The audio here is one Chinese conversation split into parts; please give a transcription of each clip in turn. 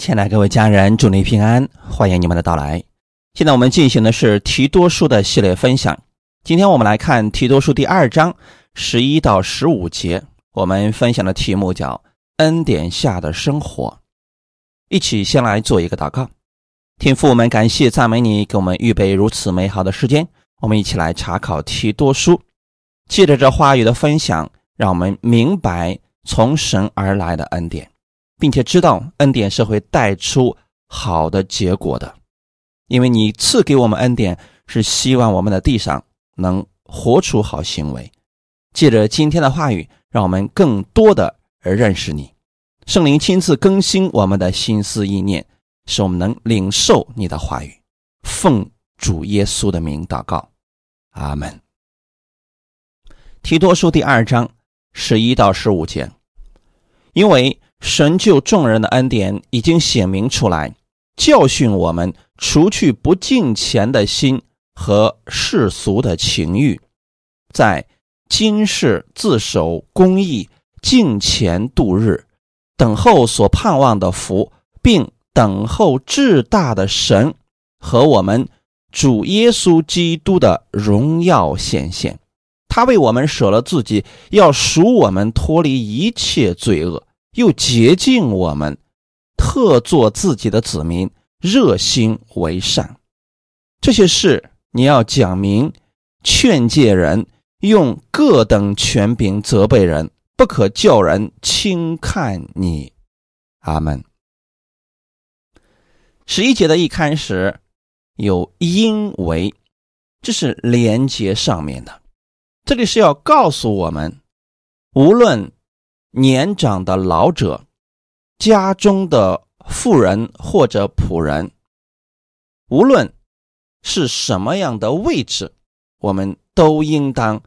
亲爱的各位家人，祝您平安，欢迎你们的到来。现在我们进行的是提多书的系列分享。今天我们来看提多书第二章十一到十五节，我们分享的题目叫“恩典下的生活”。一起先来做一个祷告，天父，我们感谢赞美你，给我们预备如此美好的时间。我们一起来查考提多书，借着这话语的分享，让我们明白从神而来的恩典。并且知道恩典是会带出好的结果的，因为你赐给我们恩典，是希望我们的地上能活出好行为。借着今天的话语，让我们更多的而认识你。圣灵亲自更新我们的心思意念，使我们能领受你的话语。奉主耶稣的名祷告，阿门。提多书第二章十一到十五节，因为。神救众人的恩典已经显明出来，教训我们除去不敬虔的心和世俗的情欲，在今世自守公义、敬虔度日，等候所盼望的福，并等候至大的神和我们主耶稣基督的荣耀显现。他为我们舍了自己，要赎我们脱离一切罪恶。又洁净我们，特做自己的子民，热心为善。这些事你要讲明，劝诫人，用各等权柄责备人，不可叫人轻看你。阿门。十一节的一开始有因为，这是连接上面的，这里是要告诉我们，无论。年长的老者，家中的妇人或者仆人，无论是什么样的位置，我们都应当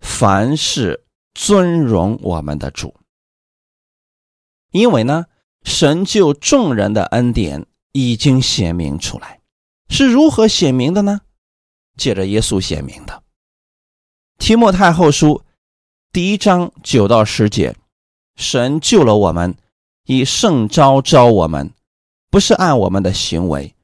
凡事尊荣我们的主。因为呢，神救众人的恩典已经显明出来，是如何显明的呢？借着耶稣显明的。提摩太后书第一章九到十节。神救了我们，以圣招招我们，不是按我们的行为，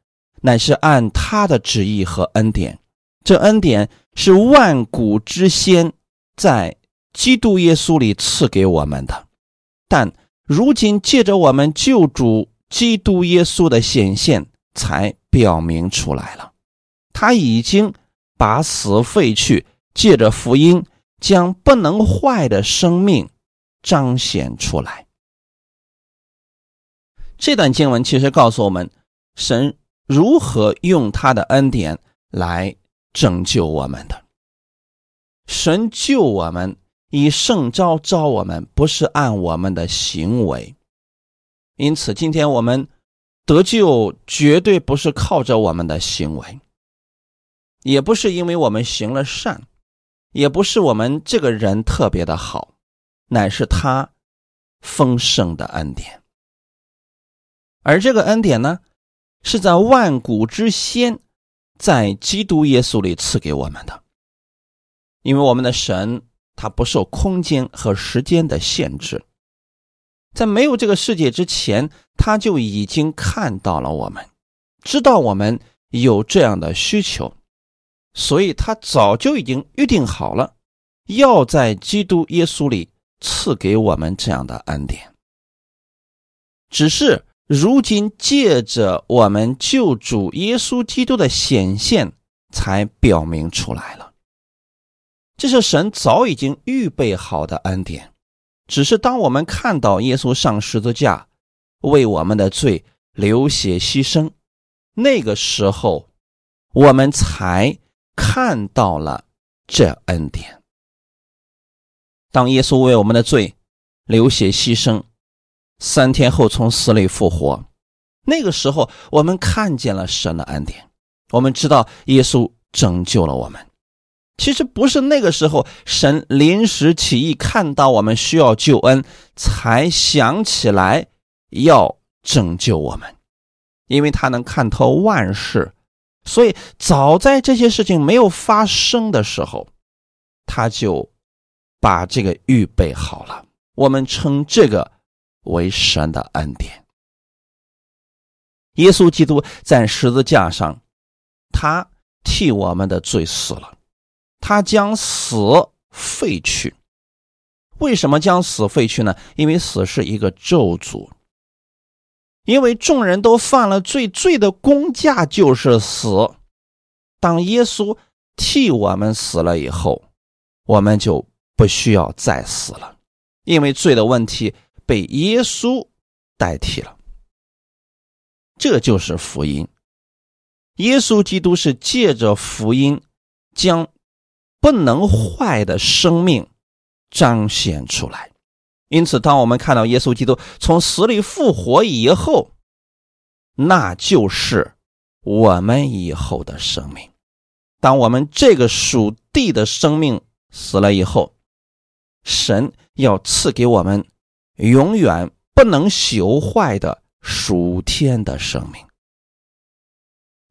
乃是按他的旨意和恩典。这恩典是万古之先在基督耶稣里赐给我们的，但如今借着我们救主基督耶稣的显现，才表明出来了。他已经把死废去，借着福音将不能坏的生命。彰显出来。这段经文其实告诉我们，神如何用他的恩典来拯救我们的。神救我们，以圣招招我们，不是按我们的行为。因此，今天我们得救，绝对不是靠着我们的行为，也不是因为我们行了善，也不是我们这个人特别的好。乃是他丰盛的恩典，而这个恩典呢，是在万古之先，在基督耶稣里赐给我们的。因为我们的神他不受空间和时间的限制，在没有这个世界之前，他就已经看到了我们，知道我们有这样的需求，所以他早就已经预定好了，要在基督耶稣里。赐给我们这样的恩典，只是如今借着我们救主耶稣基督的显现，才表明出来了。这是神早已经预备好的恩典，只是当我们看到耶稣上十字架为我们的罪流血牺牲，那个时候，我们才看到了这恩典。当耶稣为我们的罪流血牺牲，三天后从死里复活，那个时候我们看见了神的恩典，我们知道耶稣拯救了我们。其实不是那个时候神临时起意看到我们需要救恩，才想起来要拯救我们，因为他能看透万事，所以早在这些事情没有发生的时候，他就。把这个预备好了，我们称这个为神的恩典。耶稣基督在十字架上，他替我们的罪死了，他将死废去。为什么将死废去呢？因为死是一个咒诅，因为众人都犯了罪，罪的公价就是死。当耶稣替我们死了以后，我们就不需要再死了，因为罪的问题被耶稣代替了。这就是福音。耶稣基督是借着福音，将不能坏的生命彰显出来。因此，当我们看到耶稣基督从死里复活以后，那就是我们以后的生命。当我们这个属地的生命死了以后，神要赐给我们永远不能朽坏的。属天的生命，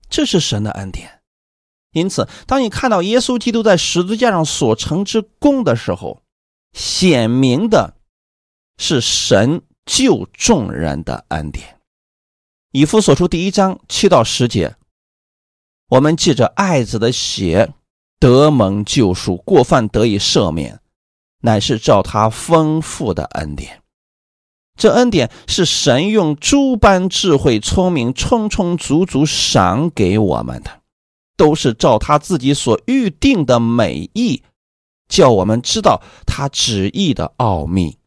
这是神的恩典。因此，当你看到耶稣基督在十字架上所成之功的时候，显明的是神救众人的恩典。以弗所书第一章七到十节，我们借着爱子的血得蒙救赎，过犯得以赦免，乃是照他丰富的恩典。这恩典是神用诸般智慧、聪明、充充足足赏给我们的，都是照他自己所预定的美意，叫我们知道他旨意的奥秘。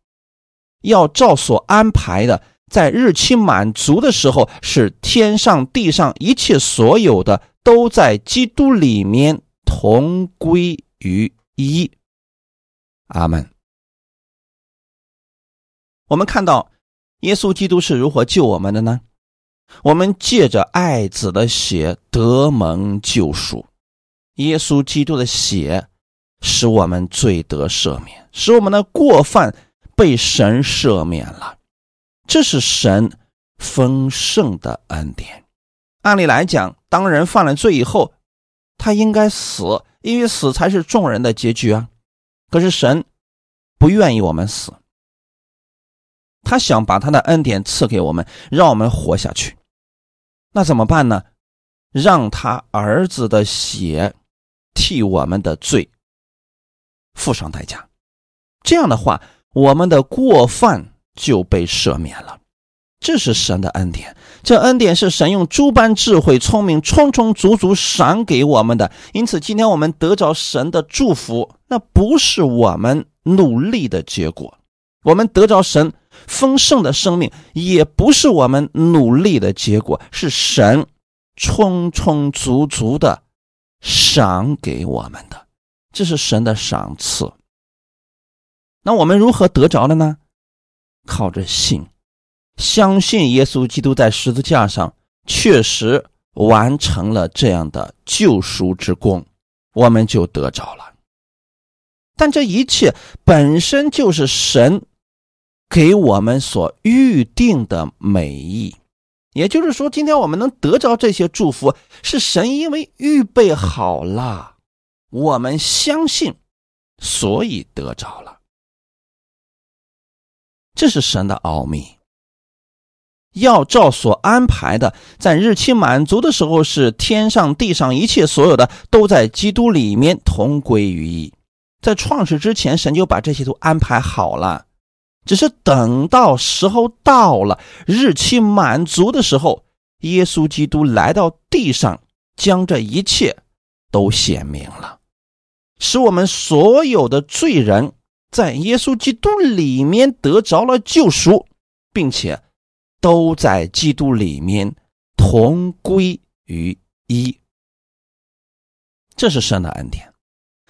要照所安排的，在日期满足的时候，使天上地上一切所有的都在基督里面同归于一。阿门。我们看到耶稣基督是如何救我们的呢？我们借着爱子的血得蒙救赎，耶稣基督的血使我们罪得赦免，使我们的过犯被神赦免了。这是神丰盛的恩典。按理来讲，当人犯了罪以后，他应该死，因为死才是众人的结局啊。可是神不愿意我们死。他想把他的恩典赐给我们，让我们活下去。那怎么办呢？让他儿子的血替我们的罪付上代价。这样的话，我们的过犯就被赦免了。这是神的恩典。这恩典是神用诸般智慧、聪明充充足足赏给我们的。因此，今天我们得着神的祝福，那不是我们努力的结果。我们得着神。丰盛的生命也不是我们努力的结果，是神充充足足的赏给我们的，这是神的赏赐。那我们如何得着的呢？靠着信，相信耶稣基督在十字架上确实完成了这样的救赎之功，我们就得着了。但这一切本身就是神。给我们所预定的美意，也就是说，今天我们能得着这些祝福，是神因为预备好了，我们相信，所以得着了。这是神的奥秘。要照所安排的，在日期满足的时候，是天上地上一切所有的都在基督里面同归于一。在创世之前，神就把这些都安排好了。只是等到时候到了，日期满足的时候，耶稣基督来到地上，将这一切都显明了，使我们所有的罪人在耶稣基督里面得着了救赎，并且都在基督里面同归于一。这是神的恩典，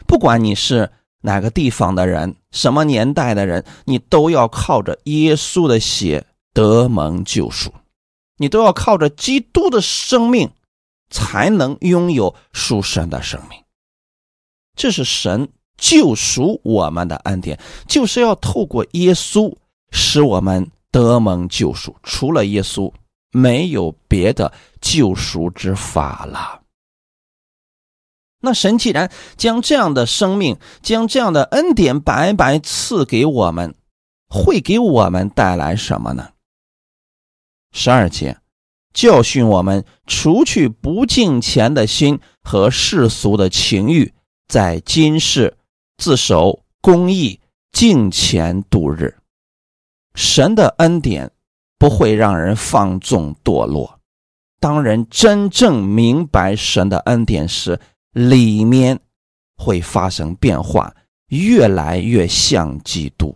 不管你是。哪个地方的人，什么年代的人，你都要靠着耶稣的血得蒙救赎，你都要靠着基督的生命，才能拥有属神的生命。这是神救赎我们的恩典，就是要透过耶稣使我们得蒙救赎。除了耶稣，没有别的救赎之法了。那神既然将这样的生命、将这样的恩典白白赐给我们，会给我们带来什么呢？十二节，教训我们，除去不敬虔的心和世俗的情欲，在今世自守公义、敬虔度日。神的恩典不会让人放纵堕落。当人真正明白神的恩典时，里面会发生变化，越来越像基督。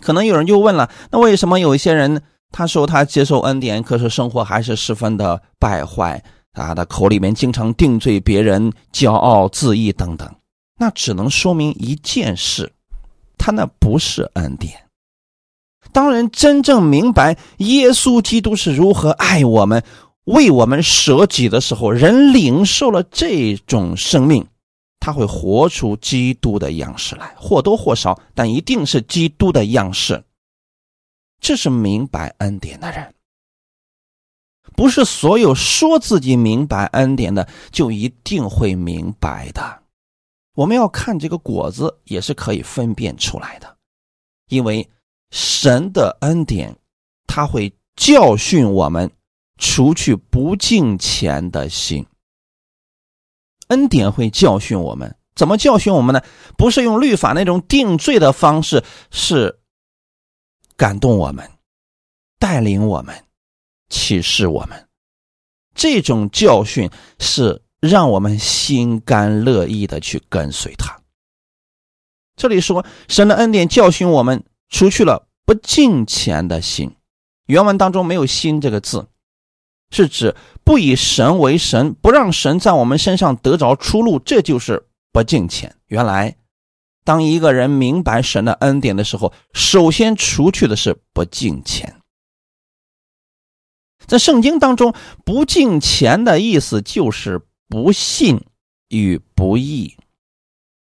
可能有人就问了：那为什么有一些人？他说他接受恩典，可是生活还是十分的败坏啊。他口里面经常定罪别人，骄傲自义等等。那只能说明一件事：他那不是恩典。当人真正明白耶稣基督是如何爱我们、为我们舍己的时候，人领受了这种生命，他会活出基督的样式来，或多或少，但一定是基督的样式。这是明白恩典的人，不是所有说自己明白恩典的就一定会明白的。我们要看这个果子，也是可以分辨出来的。因为神的恩典，他会教训我们，除去不敬虔的心。恩典会教训我们，怎么教训我们呢？不是用律法那种定罪的方式，是。感动我们，带领我们，启示我们，这种教训是让我们心甘乐意的去跟随他。这里说神的恩典教训我们，除去了不敬虔的心。原文当中没有“心”这个字，是指不以神为神，不让神在我们身上得着出路，这就是不敬虔。原来。当一个人明白神的恩典的时候，首先除去的是不敬虔。在圣经当中，不敬虔的意思就是不信与不义。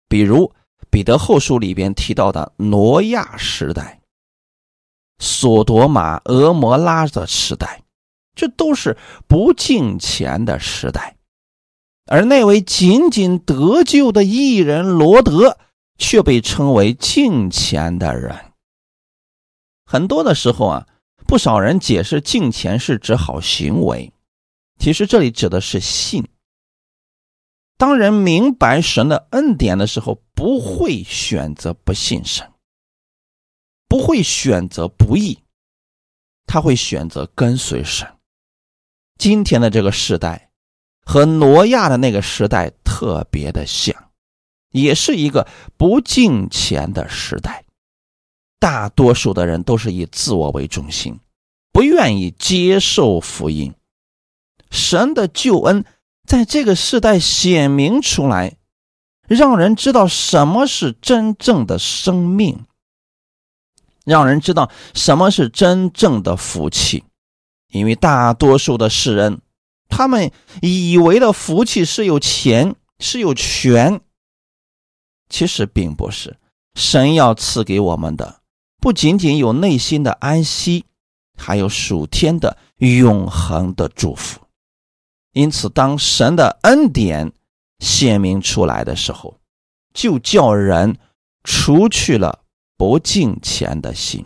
比如彼得后书里边提到的挪亚时代、索多玛、俄摩拉的时代，这都是不敬虔的时代。而那位仅仅得救的艺人罗德。却被称为敬虔的人。很多的时候啊，不少人解释敬虔是指好行为，其实这里指的是信。当人明白神的恩典的时候，不会选择不信神，不会选择不义，他会选择跟随神。今天的这个时代和挪亚的那个时代特别的像。也是一个不敬虔的时代，大多数的人都是以自我为中心，不愿意接受福音。神的救恩在这个时代显明出来，让人知道什么是真正的生命，让人知道什么是真正的福气。因为大多数的世人，他们以为的福气是有钱，是有权。其实并不是，神要赐给我们的不仅仅有内心的安息，还有属天的永恒的祝福。因此，当神的恩典显明出来的时候，就叫人除去了不敬虔的心，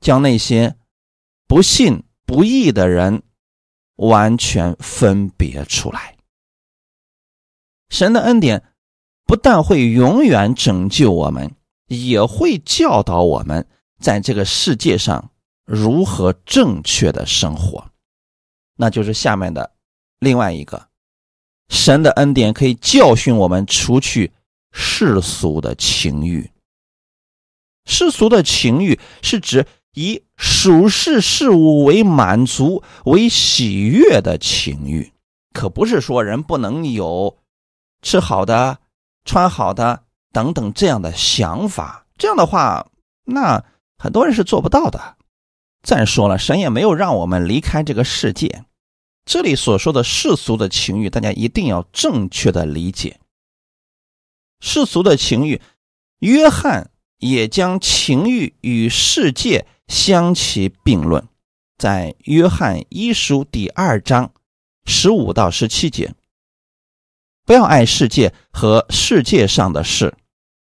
将那些不信不义的人完全分别出来。神的恩典。不但会永远拯救我们，也会教导我们在这个世界上如何正确的生活。那就是下面的另外一个，神的恩典可以教训我们除去世俗的情欲。世俗的情欲是指以属世事物为满足、为喜悦的情欲，可不是说人不能有吃好的。穿好的等等这样的想法，这样的话，那很多人是做不到的。再说了，神也没有让我们离开这个世界。这里所说的世俗的情欲，大家一定要正确的理解。世俗的情欲，约翰也将情欲与世界相提并论，在约翰一书第二章十五到十七节。不要爱世界和世界上的事。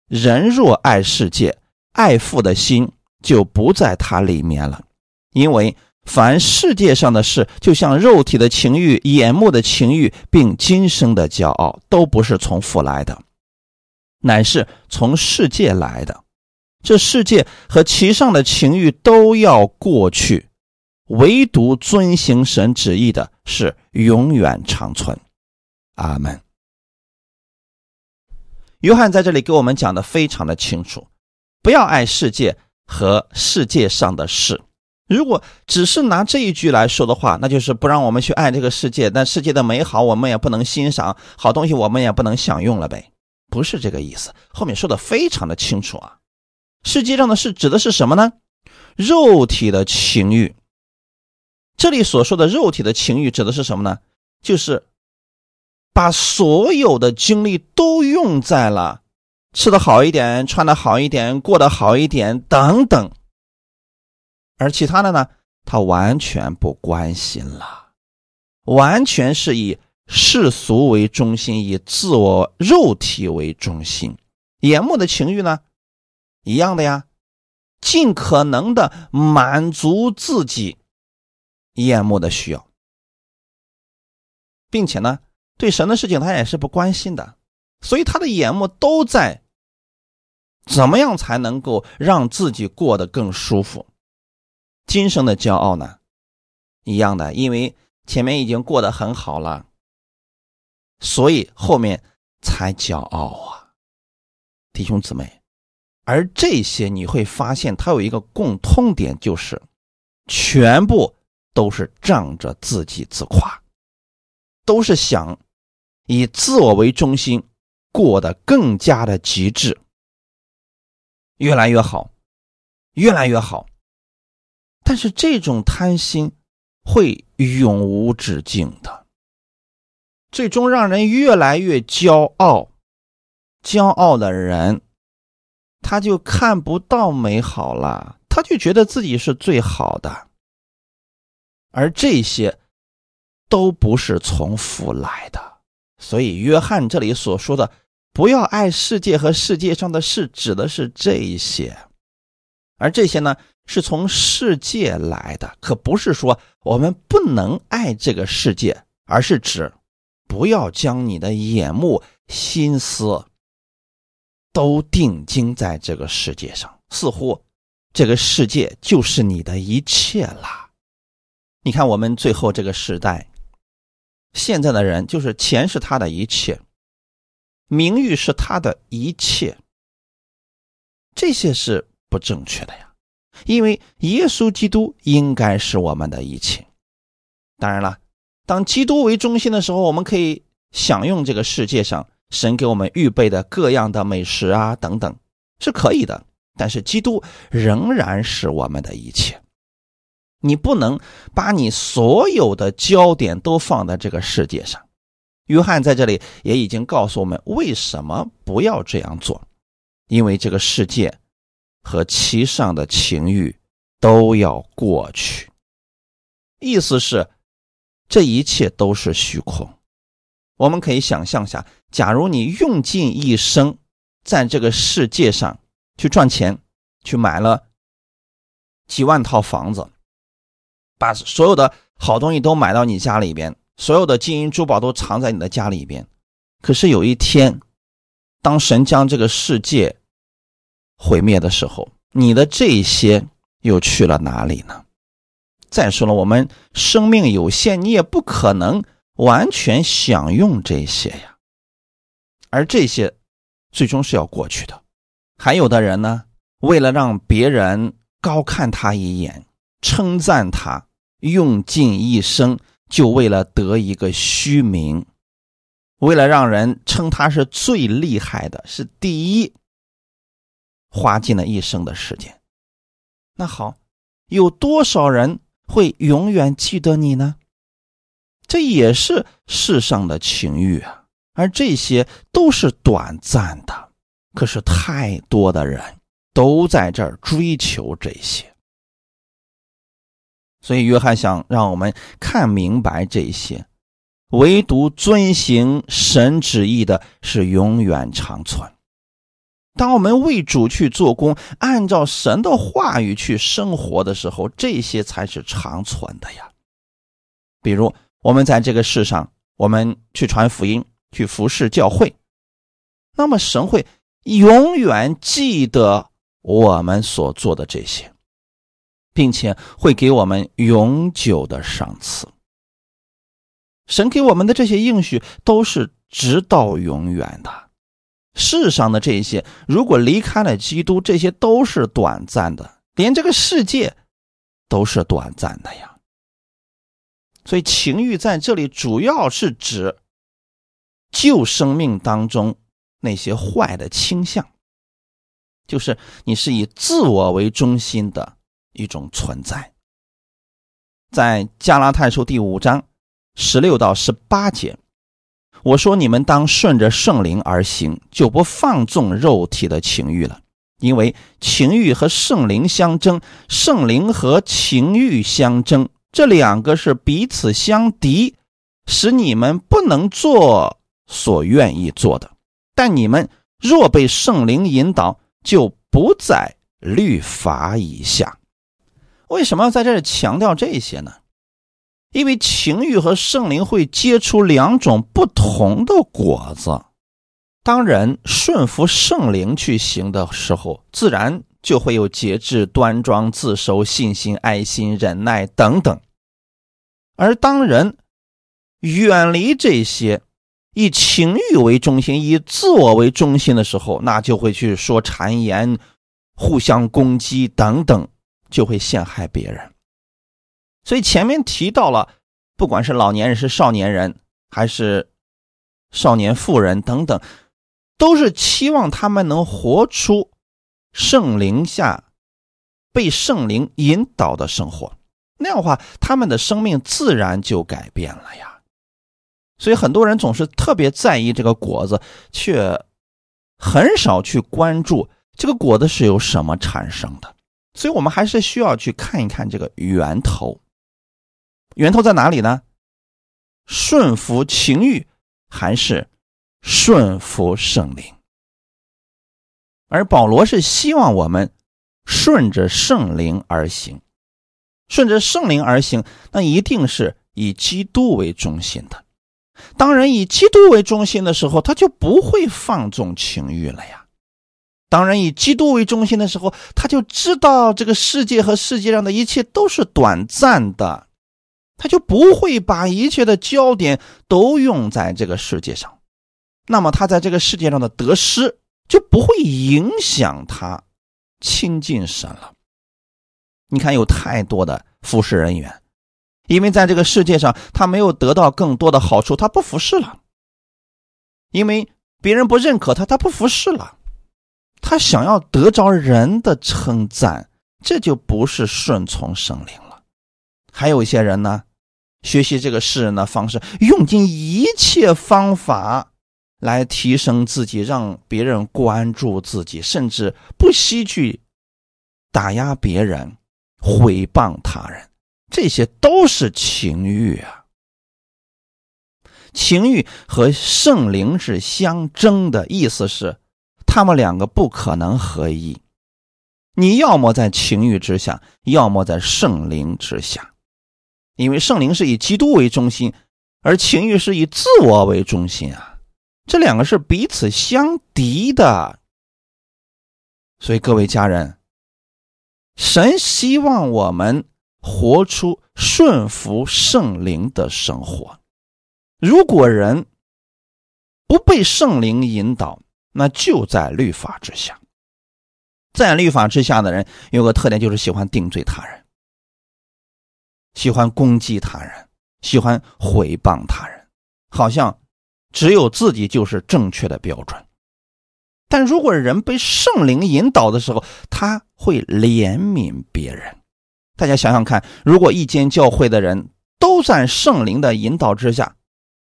人若爱世界，爱父的心就不在他里面了。因为凡世界上的事，就像肉体的情欲、眼目的情欲，并今生的骄傲，都不是从父来的，乃是从世界来的。这世界和其上的情欲都要过去，唯独遵行神旨意的是永远长存。阿门。约翰在这里给我们讲的非常的清楚，不要爱世界和世界上的事。如果只是拿这一句来说的话，那就是不让我们去爱这个世界，但世界的美好我们也不能欣赏，好东西我们也不能享用了呗？不是这个意思。后面说的非常的清楚啊。世界上的事指的是什么呢？肉体的情欲。这里所说的肉体的情欲指的是什么呢？就是把所有的精力都用在了吃的好一点、穿的好一点、过得好一点等等，而其他的呢，他完全不关心了，完全是以世俗为中心，以自我肉体为中心。眼目的情欲呢？一样的呀，尽可能的满足自己眼目的需要，并且呢，对神的事情他也是不关心的，所以他的眼目都在怎么样才能够让自己过得更舒服。今生的骄傲呢，一样的，因为前面已经过得很好了，所以后面才骄傲啊，弟兄姊妹。而这些你会发现，它有一个共通点，就是全部都是仗着自己自夸，都是想以自我为中心，过得更加的极致，越来越好，越来越好。但是这种贪心会永无止境的，最终让人越来越骄傲，骄傲的人。他就看不到美好了，他就觉得自己是最好的，而这些都不是从父来的。所以，约翰这里所说的“不要爱世界和世界上的事”，指的是这一些，而这些呢，是从世界来的，可不是说我们不能爱这个世界，而是指不要将你的眼目、心思。都定睛在这个世界上，似乎这个世界就是你的一切了。你看，我们最后这个时代，现在的人就是钱是他的一切，名誉是他的一切，这些是不正确的呀。因为耶稣基督应该是我们的一切。当然了，当基督为中心的时候，我们可以享用这个世界上。神给我们预备的各样的美食啊，等等，是可以的。但是基督仍然是我们的一切。你不能把你所有的焦点都放在这个世界上。约翰在这里也已经告诉我们，为什么不要这样做？因为这个世界和其上的情欲都要过去。意思是，这一切都是虚空。我们可以想象下，假如你用尽一生在这个世界上去赚钱，去买了几万套房子，把所有的好东西都买到你家里边，所有的金银珠宝都藏在你的家里边。可是有一天，当神将这个世界毁灭的时候，你的这些又去了哪里呢？再说了，我们生命有限，你也不可能。完全享用这些呀，而这些最终是要过去的。还有的人呢，为了让别人高看他一眼、称赞他，用尽一生，就为了得一个虚名，为了让人称他是最厉害的，是第一，花尽了一生的时间。那好，有多少人会永远记得你呢？这也是世上的情欲啊，而这些都是短暂的。可是太多的人都在这儿追求这些，所以约翰想让我们看明白这些，唯独遵行神旨意的是永远长存。当我们为主去做工，按照神的话语去生活的时候，这些才是长存的呀。比如，我们在这个世上，我们去传福音、去服侍教会，那么神会永远记得我们所做的这些，并且会给我们永久的赏赐。神给我们的这些应许都是直到永远的。世上的这些，如果离开了基督，这些都是短暂的，连这个世界都是短暂的呀。所以情欲在这里主要是指旧生命当中那些坏的倾向，就是你是以自我为中心的一种存在。在加拉太书第五章十六到十八节。我说：“你们当顺着圣灵而行，就不放纵肉体的情欲了。因为情欲和圣灵相争，圣灵和情欲相争，这两个是彼此相敌，使你们不能做所愿意做的。但你们若被圣灵引导，就不在律法以下。为什么要在这里强调这些呢？”因为情欲和圣灵会结出两种不同的果子。当人顺服圣灵去行的时候，自然就会有节制、端庄、自守、信心、爱心、忍耐等等。而当人远离这些，以情欲为中心、以自我为中心的时候，那就会去说谗言、互相攻击等等，就会陷害别人。所以前面提到了，不管是老年人、是少年人，还是少年妇人等等，都是期望他们能活出圣灵下被圣灵引导的生活。那样的话，他们的生命自然就改变了呀。所以很多人总是特别在意这个果子，却很少去关注这个果子是由什么产生的。所以我们还是需要去看一看这个源头。源头在哪里呢？顺服情欲还是顺服圣灵？而保罗是希望我们顺着圣灵而行，顺着圣灵而行，那一定是以基督为中心的。当人以基督为中心的时候，他就不会放纵情欲了呀。当人以基督为中心的时候，他就知道这个世界和世界上的一切都是短暂的。他就不会把一切的焦点都用在这个世界上，那么他在这个世界上的得失就不会影响他亲近神了。你看，有太多的服侍人员，因为在这个世界上他没有得到更多的好处，他不服侍了；因为别人不认可他，他不服侍了。他想要得着人的称赞，这就不是顺从圣灵了。还有一些人呢。学习这个世人的方式，用尽一切方法来提升自己，让别人关注自己，甚至不惜去打压别人、毁谤他人，这些都是情欲啊！情欲和圣灵是相争的，意思是他们两个不可能合一。你要么在情欲之下，要么在圣灵之下。因为圣灵是以基督为中心，而情欲是以自我为中心啊，这两个是彼此相敌的。所以各位家人，神希望我们活出顺服圣灵的生活。如果人不被圣灵引导，那就在律法之下。在律法之下的人有个特点，就是喜欢定罪他人。喜欢攻击他人，喜欢毁谤他人，好像只有自己就是正确的标准。但如果人被圣灵引导的时候，他会怜悯别人。大家想想看，如果一间教会的人都在圣灵的引导之下，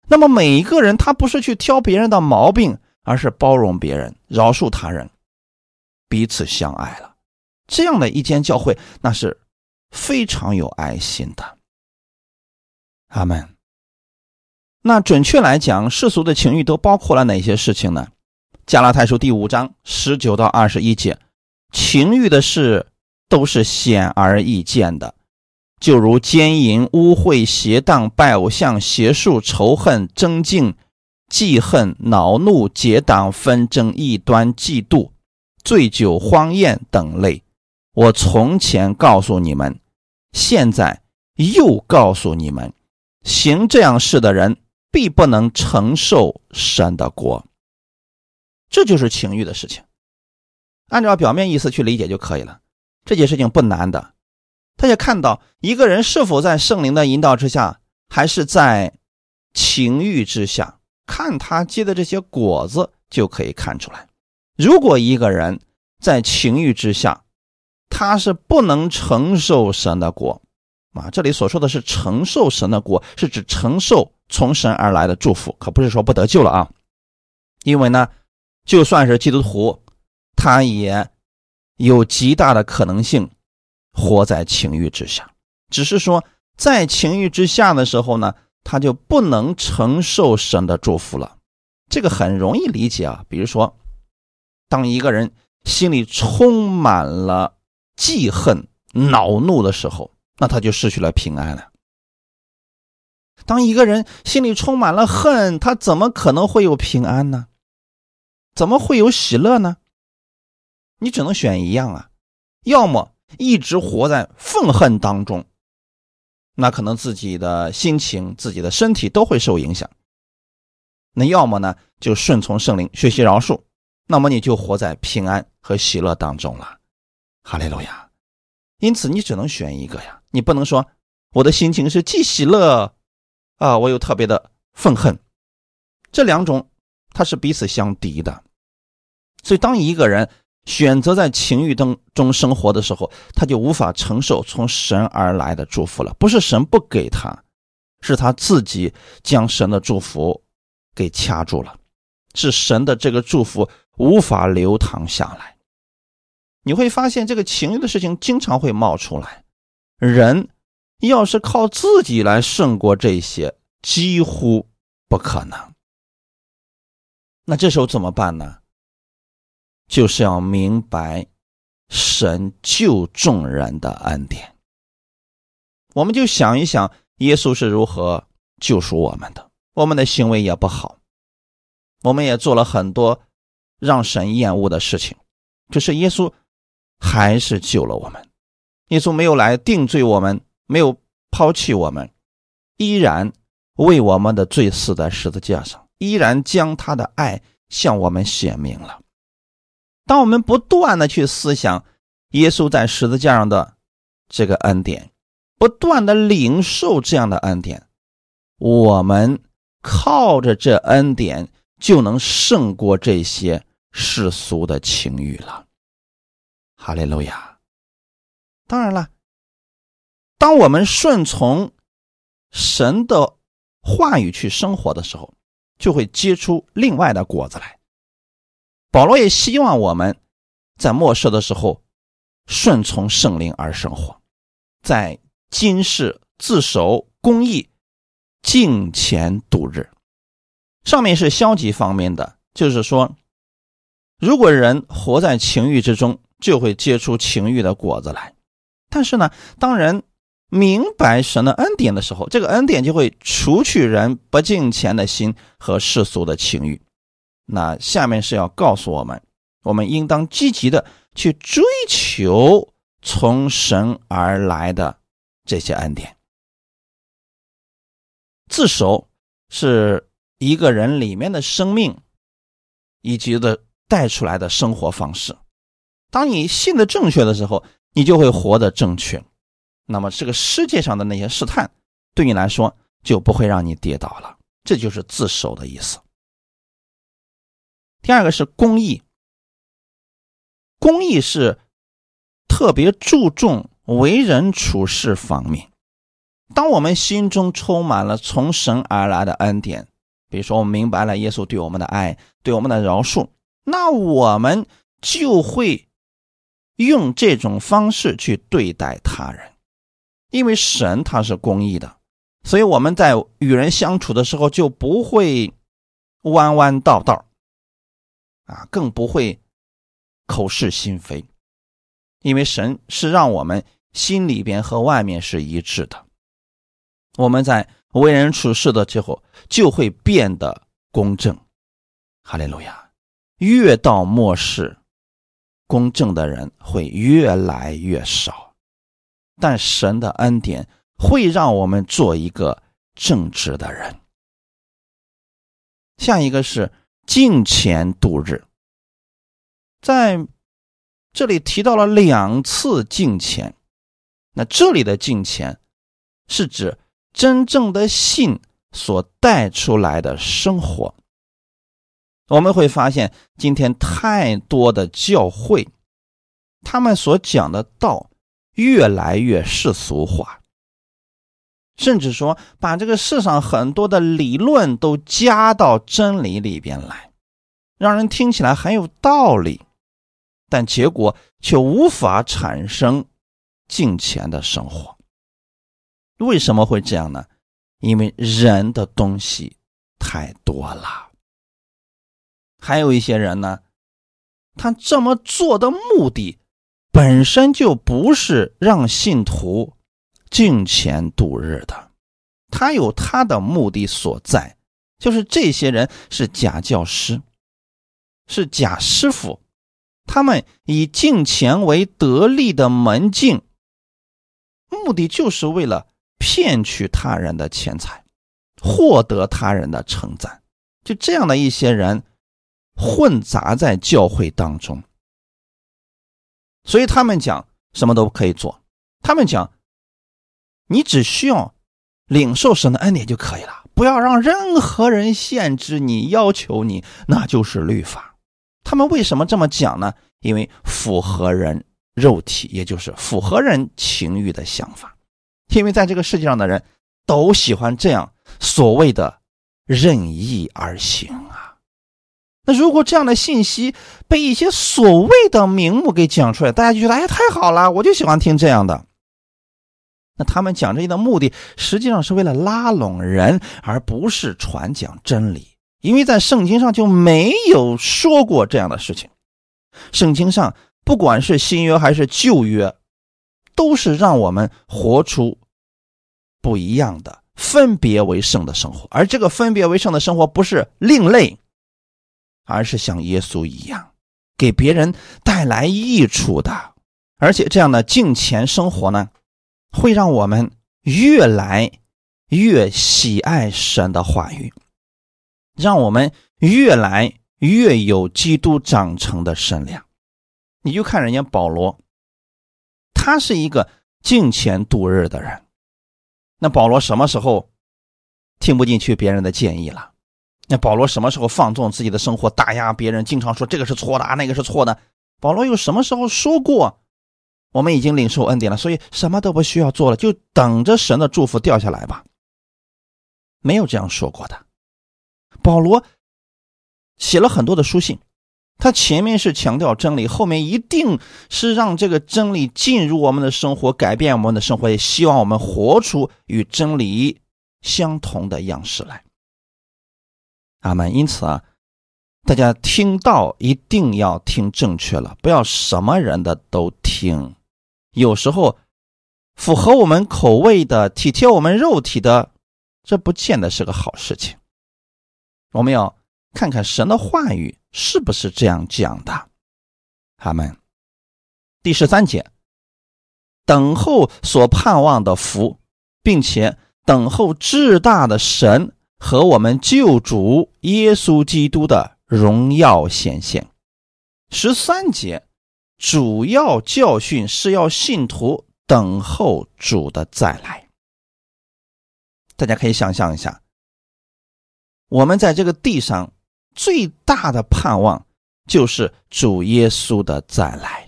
那么每一个人他不是去挑别人的毛病，而是包容别人、饶恕他人，彼此相爱了。这样的一间教会，那是。非常有爱心的，阿门。那准确来讲，世俗的情欲都包括了哪些事情呢？加拉太书第五章十九到二十一节，情欲的事都是显而易见的，就如奸淫、污秽、邪荡、拜偶像、邪术、仇恨、争竞、记恨、恼怒、结党、纷争、异端、嫉妒、醉酒、荒宴等类。我从前告诉你们，现在又告诉你们，行这样事的人必不能承受神的国。这就是情欲的事情，按照表面意思去理解就可以了。这件事情不难的，他也看到一个人是否在圣灵的引导之下，还是在情欲之下，看他结的这些果子就可以看出来。如果一个人在情欲之下，他是不能承受神的国啊。这里所说的是承受神的国，是指承受从神而来的祝福，可不是说不得救了啊。因为呢。就算是基督徒，他也有极大的可能性活在情欲之下。只是说，在情欲之下的时候呢，他就不能承受神的祝福了。这个很容易理解啊。比如说，当一个人心里充满了记恨、恼怒的时候，那他就失去了平安了。当一个人心里充满了恨，他怎么可能会有平安呢？怎么会有喜乐呢？你只能选一样啊，要么一直活在愤恨当中，那可能自己的心情、自己的身体都会受影响。那要么呢，就顺从圣灵，学习饶恕，那么你就活在平安和喜乐当中了。哈利路亚！因此你只能选一个呀，你不能说我的心情是既喜乐啊，我又特别的愤恨，这两种它是彼此相敌的。所以，当一个人选择在情欲当中生活的时候，他就无法承受从神而来的祝福了。不是神不给他，是他自己将神的祝福给掐住了，是神的这个祝福无法流淌下来。你会发现，这个情欲的事情经常会冒出来。人要是靠自己来胜过这些，几乎不可能。那这时候怎么办呢？就是要明白神救众人的恩典。我们就想一想，耶稣是如何救赎我们的。我们的行为也不好，我们也做了很多让神厌恶的事情，可是耶稣还是救了我们。耶稣没有来定罪我们，没有抛弃我们，依然为我们的罪死在十字架上，依然将他的爱向我们显明了。当我们不断的去思想耶稣在十字架上的这个恩典，不断的领受这样的恩典，我们靠着这恩典就能胜过这些世俗的情欲了。哈利路亚！当然了，当我们顺从神的话语去生活的时候，就会结出另外的果子来。保罗也希望我们在末世的时候顺从圣灵而生活，在今世自守公义、敬虔度日。上面是消极方面的，就是说，如果人活在情欲之中，就会结出情欲的果子来。但是呢，当人明白神的恩典的时候，这个恩典就会除去人不敬虔的心和世俗的情欲。那下面是要告诉我们，我们应当积极的去追求从神而来的这些恩典。自首是一个人里面的生命以及的带出来的生活方式。当你信的正确的时候，你就会活得正确。那么这个世界上的那些试探，对你来说就不会让你跌倒了。这就是自首的意思。第二个是公益，公益是特别注重为人处事方面。当我们心中充满了从神而来的恩典，比如说我们明白了耶稣对我们的爱，对我们的饶恕，那我们就会用这种方式去对待他人。因为神他是公益的，所以我们在与人相处的时候就不会弯弯道道。啊，更不会口是心非，因为神是让我们心里边和外面是一致的。我们在为人处事的时候就会变得公正。哈利路亚！越到末世，公正的人会越来越少，但神的恩典会让我们做一个正直的人。下一个是敬钱度日，在这里提到了两次敬钱，那这里的敬钱是指真正的信所带出来的生活。我们会发现，今天太多的教会，他们所讲的道越来越世俗化。甚至说，把这个世上很多的理论都加到真理里边来，让人听起来很有道理，但结果却无法产生敬虔的生活。为什么会这样呢？因为人的东西太多了。还有一些人呢，他这么做的目的本身就不是让信徒。敬钱度日的，他有他的目的所在，就是这些人是假教师，是假师傅，他们以敬钱为得利的门径，目的就是为了骗取他人的钱财，获得他人的称赞。就这样的一些人混杂在教会当中，所以他们讲什么都可以做，他们讲。你只需要领受神的恩典就可以了，不要让任何人限制你、要求你，那就是律法。他们为什么这么讲呢？因为符合人肉体，也就是符合人情欲的想法。因为在这个世界上的人都喜欢这样所谓的任意而行。那如果这样的信息被一些所谓的名目给讲出来，大家就觉得哎呀，太好了，我就喜欢听这样的。那他们讲这些的目的，实际上是为了拉拢人，而不是传讲真理。因为在圣经上就没有说过这样的事情。圣经上不管是新约还是旧约，都是让我们活出不一样的、分别为圣的生活。而这个分别为圣的生活，不是另类，而是像耶稣一样，给别人带来益处的。而且这样的敬虔生活呢？会让我们越来越喜爱神的话语，让我们越来越有基督长成的身量。你就看人家保罗，他是一个敬虔度日的人。那保罗什么时候听不进去别人的建议了？那保罗什么时候放纵自己的生活，打压别人，经常说这个是错的啊，那个是错的？保罗又什么时候说过？我们已经领受恩典了，所以什么都不需要做了，就等着神的祝福掉下来吧。没有这样说过的。保罗写了很多的书信，他前面是强调真理，后面一定是让这个真理进入我们的生活，改变我们的生活，也希望我们活出与真理相同的样式来。阿门。因此啊，大家听到一定要听正确了，不要什么人的都听。有时候，符合我们口味的、体贴我们肉体的，这不见得是个好事情。我们要看看神的话语是不是这样讲的。他们第十三节，等候所盼望的福，并且等候至大的神和我们救主耶稣基督的荣耀显现。十三节。主要教训是要信徒等候主的再来。大家可以想象一下，我们在这个地上最大的盼望就是主耶稣的再来。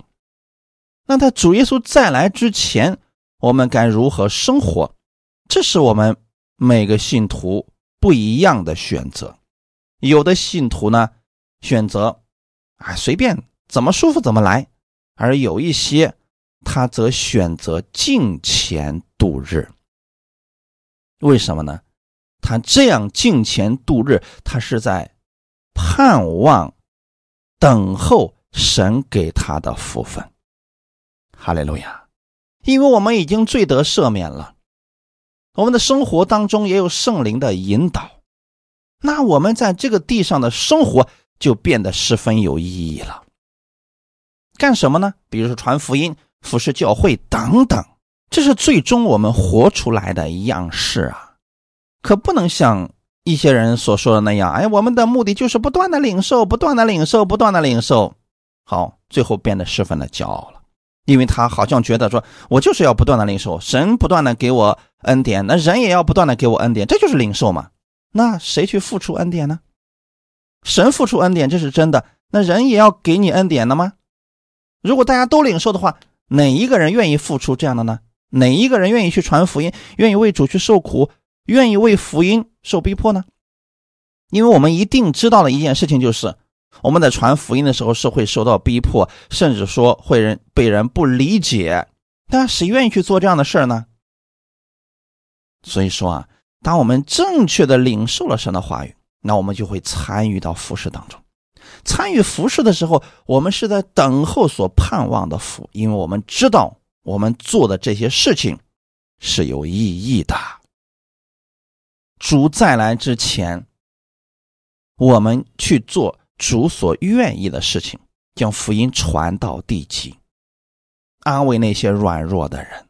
那在主耶稣再来之前，我们该如何生活？这是我们每个信徒不一样的选择。有的信徒呢，选择啊，随便怎么舒服怎么来。而有一些，他则选择敬钱度日。为什么呢？他这样敬钱度日，他是在盼望等候神给他的福分。哈利路亚！因为我们已经罪得赦免了，我们的生活当中也有圣灵的引导，那我们在这个地上的生活就变得十分有意义了。干什么呢？比如说传福音、服侍教会等等，这是最终我们活出来的样式啊！可不能像一些人所说的那样，哎，我们的目的就是不断的领受、不断的领受、不断的领受，好，最后变得十分的骄傲了，因为他好像觉得说，我就是要不断的领受，神不断的给我恩典，那人也要不断的给我恩典，这就是领受嘛？那谁去付出恩典呢？神付出恩典，这是真的，那人也要给你恩典的吗？如果大家都领受的话，哪一个人愿意付出这样的呢？哪一个人愿意去传福音，愿意为主去受苦，愿意为福音受逼迫呢？因为我们一定知道了一件事情就是，我们在传福音的时候是会受到逼迫，甚至说会人被人不理解。那谁愿意去做这样的事儿呢？所以说啊，当我们正确的领受了神的话语，那我们就会参与到服饰当中。参与服饰的时候，我们是在等候所盼望的福，因为我们知道我们做的这些事情是有意义的。主再来之前，我们去做主所愿意的事情，将福音传到地极，安慰那些软弱的人，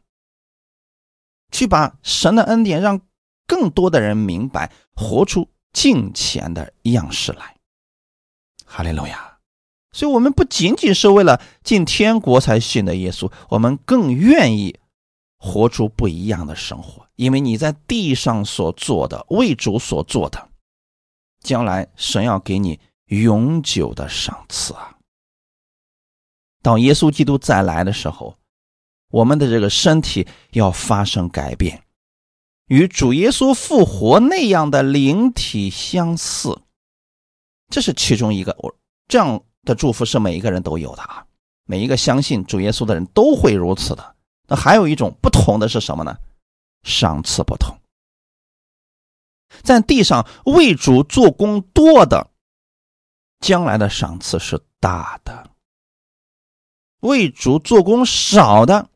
去把神的恩典让更多的人明白，活出敬虔的样式来。哈利路亚！所以，我们不仅仅是为了进天国才信的耶稣，我们更愿意活出不一样的生活。因为你在地上所做的，为主所做的，将来神要给你永久的赏赐啊！当耶稣基督再来的时候，我们的这个身体要发生改变，与主耶稣复活那样的灵体相似。这是其中一个，我这样的祝福是每一个人都有的啊，每一个相信主耶稣的人都会如此的。那还有一种不同的是什么呢？赏赐不同。在地上为主做工多的，将来的赏赐是大的；为主做工少的，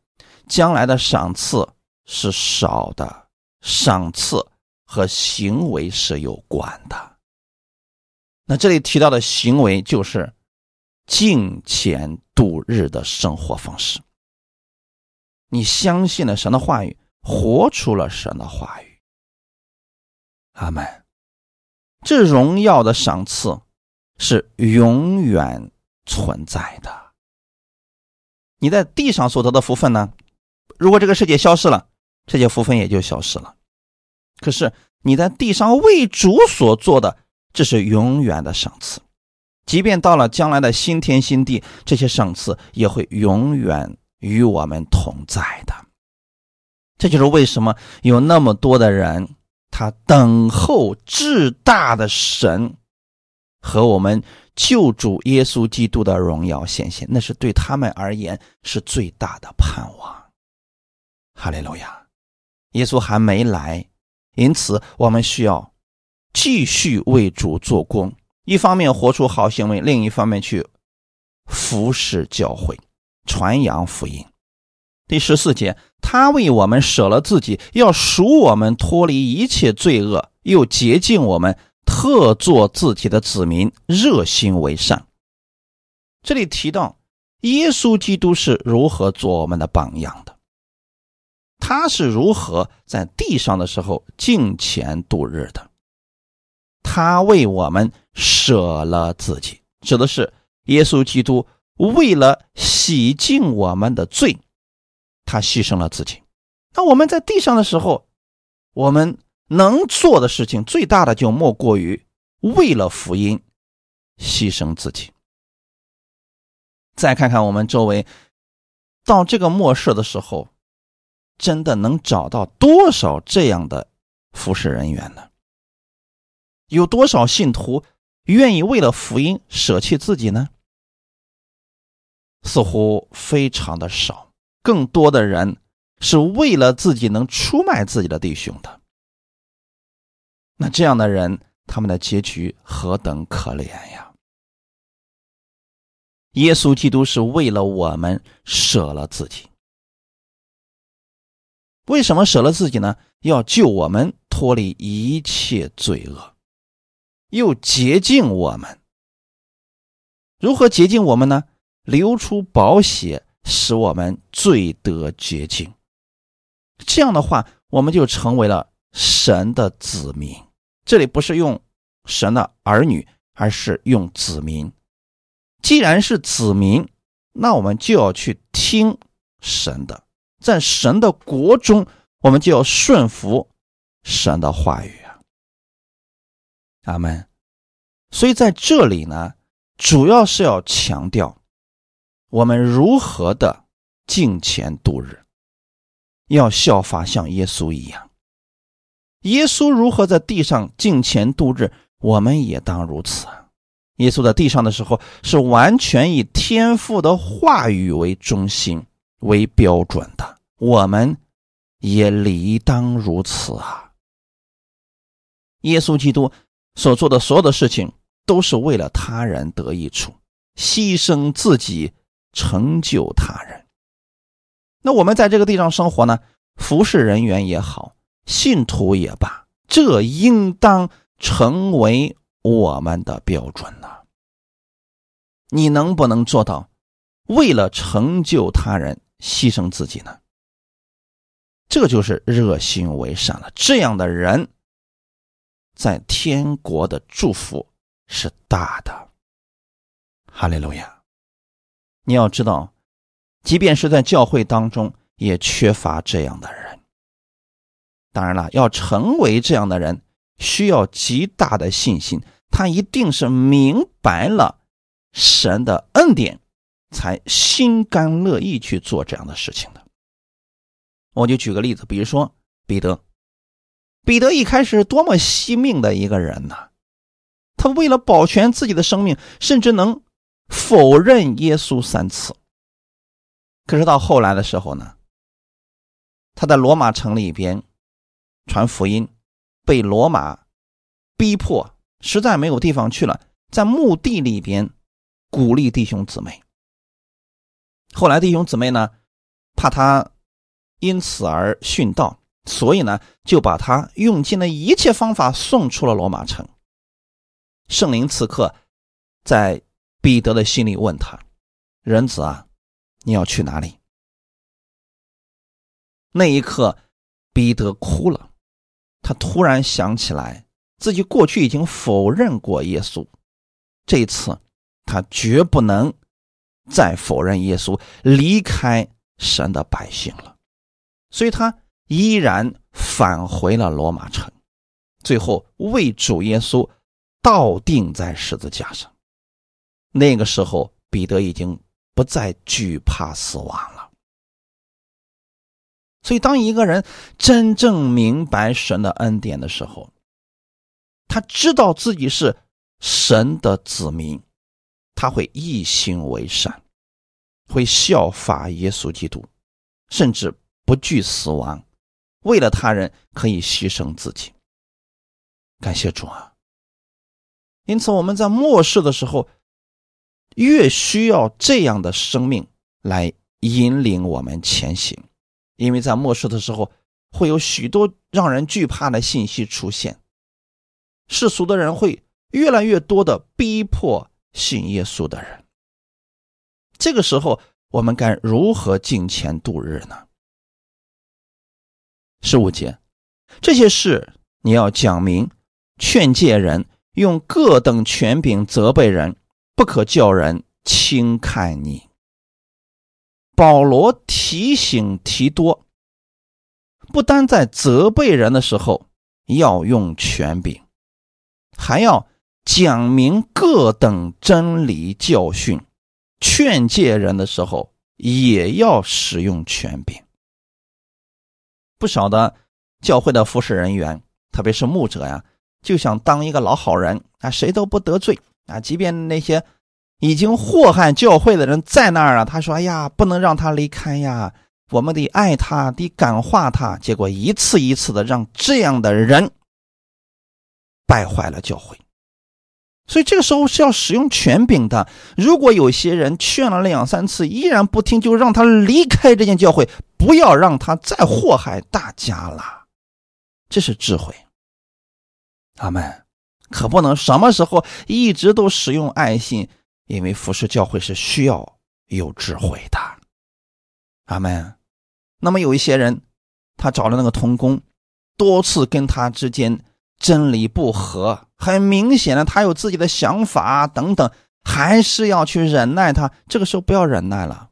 将来的赏赐是少的。赏赐和行为是有关的。那这里提到的行为就是敬虔度日的生活方式。你相信了神的话语，活出了神的话语。阿门。这荣耀的赏赐是永远存在的。你在地上所得的福分呢？如果这个世界消失了，这些福分也就消失了。可是你在地上为主所做的。这是永远的赏赐，即便到了将来的新天新地，这些赏赐也会永远与我们同在的。这就是为什么有那么多的人，他等候至大的神和我们救主耶稣基督的荣耀显现，那是对他们而言是最大的盼望。哈利路亚！耶稣还没来，因此我们需要。继续为主做工，一方面活出好行为，另一方面去服侍教会、传扬福音。第十四节，他为我们舍了自己，要赎我们脱离一切罪恶，又洁净我们，特做自己的子民，热心为善。这里提到耶稣基督是如何做我们的榜样的，他是如何在地上的时候敬虔度日的。他为我们舍了自己，指的是耶稣基督为了洗净我们的罪，他牺牲了自己。那我们在地上的时候，我们能做的事情最大的就莫过于为了福音牺牲自己。再看看我们周围，到这个末世的时候，真的能找到多少这样的服侍人员呢？有多少信徒愿意为了福音舍弃自己呢？似乎非常的少。更多的人是为了自己能出卖自己的弟兄的。那这样的人，他们的结局何等可怜呀！耶稣基督是为了我们舍了自己。为什么舍了自己呢？要救我们脱离一切罪恶，又洁净我们。如何洁净我们呢？流出宝血，使我们罪得洁净。这样的话，我们就成为了神的子民。这里不是用神的儿女，而是用子民。既然是子民，那我们就要去听神的。在神的国中，我们就要顺服神的话语啊，阿门。所以在这里呢，主要是要强调我们如何的敬虔度日，要效法像耶稣一样。耶稣如何在地上敬虔度日，我们也当如此。耶稣在地上的时候，是完全以天父的话语为中心。为标准的，我们也理当如此啊！耶稣基督所做的所有的事情，都是为了他人得益处，牺牲自己成就他人。那我们在这个地上生活呢？服侍人员也好，信徒也罢，这应当成为我们的标准呢。你能不能做到，为了成就他人？牺牲自己呢，这就是热心为善了。这样的人，在天国的祝福是大的。哈利路亚！你要知道，即便是在教会当中，也缺乏这样的人。当然了，要成为这样的人，需要极大的信心。他一定是明白了神的恩典。才心甘乐意去做这样的事情的。我就举个例子，比如说彼得，彼得一开始多么惜命的一个人呢？他为了保全自己的生命，甚至能否认耶稣三次。可是到后来的时候呢，他在罗马城里边传福音，被罗马逼迫，实在没有地方去了，在墓地里边鼓励弟兄姊妹。后来弟兄姊妹呢，怕他因此而殉道，所以呢，就把他用尽了一切方法送出了罗马城。圣灵此刻在彼得的心里问他：“人子啊，你要去哪里？”那一刻，彼得哭了，他突然想起来自己过去已经否认过耶稣，这次他绝不能。再否认耶稣，离开神的百姓了，所以他依然返回了罗马城，最后为主耶稣倒钉在十字架上。那个时候，彼得已经不再惧怕死亡了。所以，当一个人真正明白神的恩典的时候，他知道自己是神的子民。他会一心为善，会效法耶稣基督，甚至不惧死亡，为了他人可以牺牲自己。感谢主啊！因此我们在末世的时候，越需要这样的生命来引领我们前行，因为在末世的时候会有许多让人惧怕的信息出现，世俗的人会越来越多的逼迫。信耶稣的人，这个时候我们该如何敬虔度日呢？十五节，这些事你要讲明，劝诫人，用各等权柄责备人，不可叫人轻看你。保罗提醒提多，不单在责备人的时候要用权柄，还要。讲明各等真理教训，劝诫人的时候也要使用权柄。不少的教会的服侍人员，特别是牧者呀，就想当一个老好人啊，谁都不得罪啊。即便那些已经祸害教会的人在那儿啊，他说：“哎呀，不能让他离开呀，我们得爱他，得感化他。”结果一次一次的让这样的人败坏了教会。所以这个时候是要使用权柄的。如果有些人劝了两三次依然不听，就让他离开这间教会，不要让他再祸害大家了。这是智慧。阿门。可不能什么时候一直都使用爱心，因为服侍教会是需要有智慧的。阿门。那么有一些人，他找了那个童工，多次跟他之间真理不合，很明显的他有自己的想法等等，还是要去忍耐他。这个时候不要忍耐了，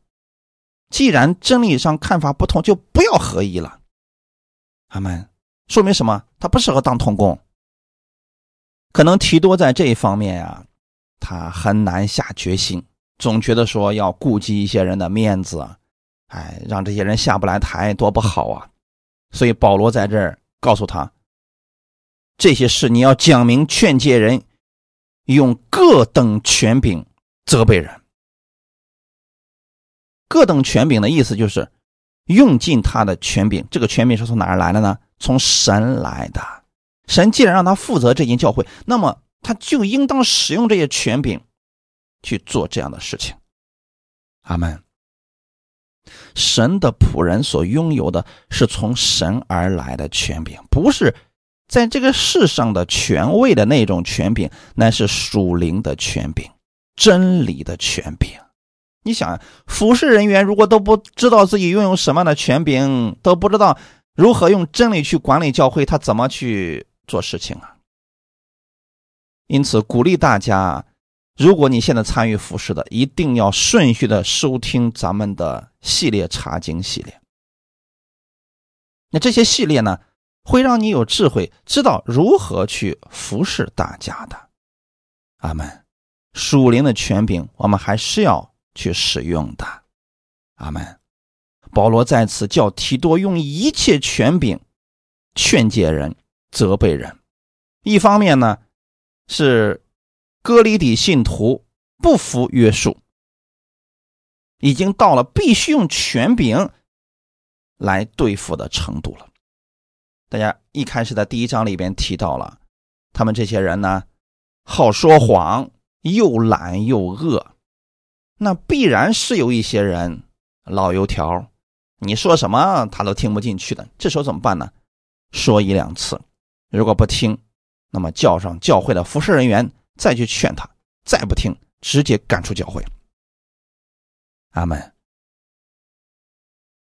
既然真理上看法不同，就不要合一了。阿门。说明什么？他不适合当童工。可能提多在这一方面呀，他很难下决心，总觉得说要顾及一些人的面子，哎，让这些人下不来台多不好啊。所以保罗在这儿告诉他，这些事你要讲明劝诫人，用各等权柄责备人。各等权柄的意思就是用尽他的权柄，这个权柄是从哪儿来的呢？从神来的。神既然让他负责这间教会，那么他就应当使用这些权柄去做这样的事情。阿门。神的仆人所拥有的是从神而来的权柄，不是在这个世上的权位的那种权柄，乃是属灵的权柄，真理的权柄。你想，服侍人员如果都不知道自己拥有什么样的权柄，都不知道如何用真理去管理教会，他怎么去？做事情啊，因此鼓励大家，如果你现在参与服饰的，一定要顺序的收听咱们的系列查经系列。那这些系列呢，会让你有智慧，知道如何去服侍大家的。阿门。属灵的权柄，我们还是要去使用的。阿门。保罗在此叫提多用一切权柄劝诫人。责备人，一方面呢是哥里底信徒不服约束，已经到了必须用权柄来对付的程度了。大家一开始在第一章里边提到了，他们这些人呢好说谎，又懒又恶，那必然是有一些人老油条，你说什么他都听不进去的。这时候怎么办呢？说一两次。如果不听，那么叫上教会的服侍人员再去劝他；再不听，直接赶出教会。阿门。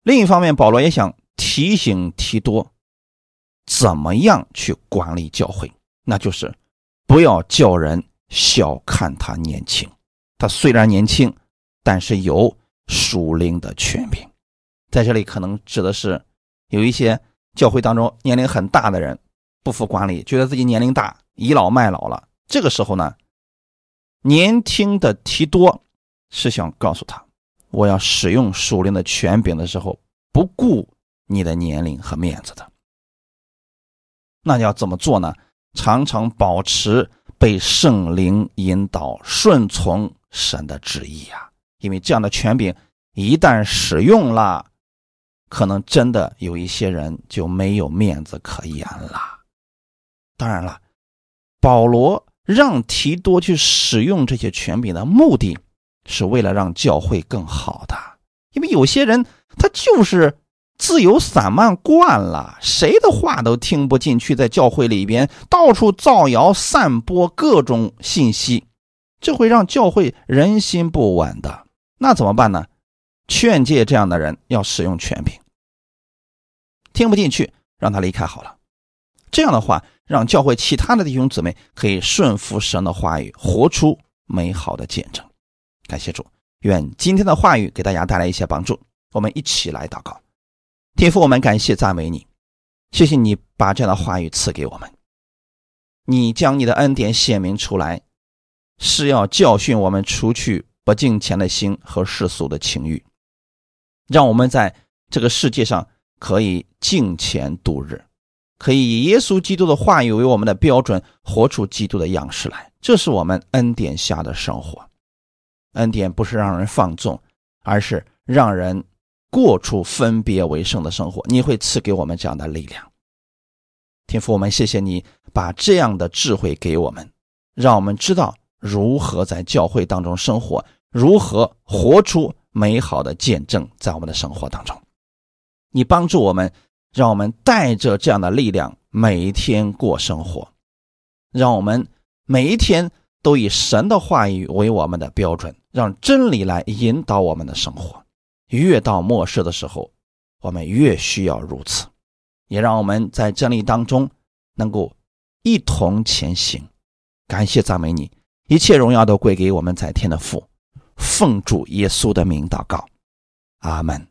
另一方面，保罗也想提醒提多，怎么样去管理教会，那就是不要叫人小看他年轻。他虽然年轻，但是有属灵的权柄。在这里，可能指的是有一些教会当中年龄很大的人。不服管理，觉得自己年龄大，倚老卖老了。这个时候呢，年轻的提多是想告诉他，我要使用属灵的权柄的时候，不顾你的年龄和面子的。那要怎么做呢？常常保持被圣灵引导，顺从神的旨意啊。因为这样的权柄一旦使用了，可能真的有一些人就没有面子可言了。当然了，保罗让提多去使用这些权柄的目的，是为了让教会更好的。因为有些人他就是自由散漫惯了，谁的话都听不进去，在教会里边到处造谣、散播各种信息，这会让教会人心不稳的。那怎么办呢？劝诫这样的人要使用权柄，听不进去，让他离开好了。这样的话，让教会其他的弟兄姊妹可以顺服神的话语，活出美好的见证。感谢主，愿今天的话语给大家带来一些帮助。我们一起来祷告，天父，我们感谢赞美你，谢谢你把这样的话语赐给我们。你将你的恩典显明出来，是要教训我们，除去不敬虔的心和世俗的情欲，让我们在这个世界上可以敬虔度日。可以以耶稣基督的话语为我们的标准，活出基督的样式来。这是我们恩典下的生活。恩典不是让人放纵，而是让人过出分别为圣的生活。你会赐给我们这样的力量，天父，我们谢谢你把这样的智慧给我们，让我们知道如何在教会当中生活，如何活出美好的见证，在我们的生活当中。你帮助我们，让我们带着这样的力量，每一天过生活，让我们每一天都以神的话语为我们的标准，让真理来引导我们的生活。越到末世的时候，我们越需要如此，也让我们在真理当中能够一同前行。感谢赞美你，一切荣耀都归给我们在天的父，奉主耶稣的名祷告，阿门。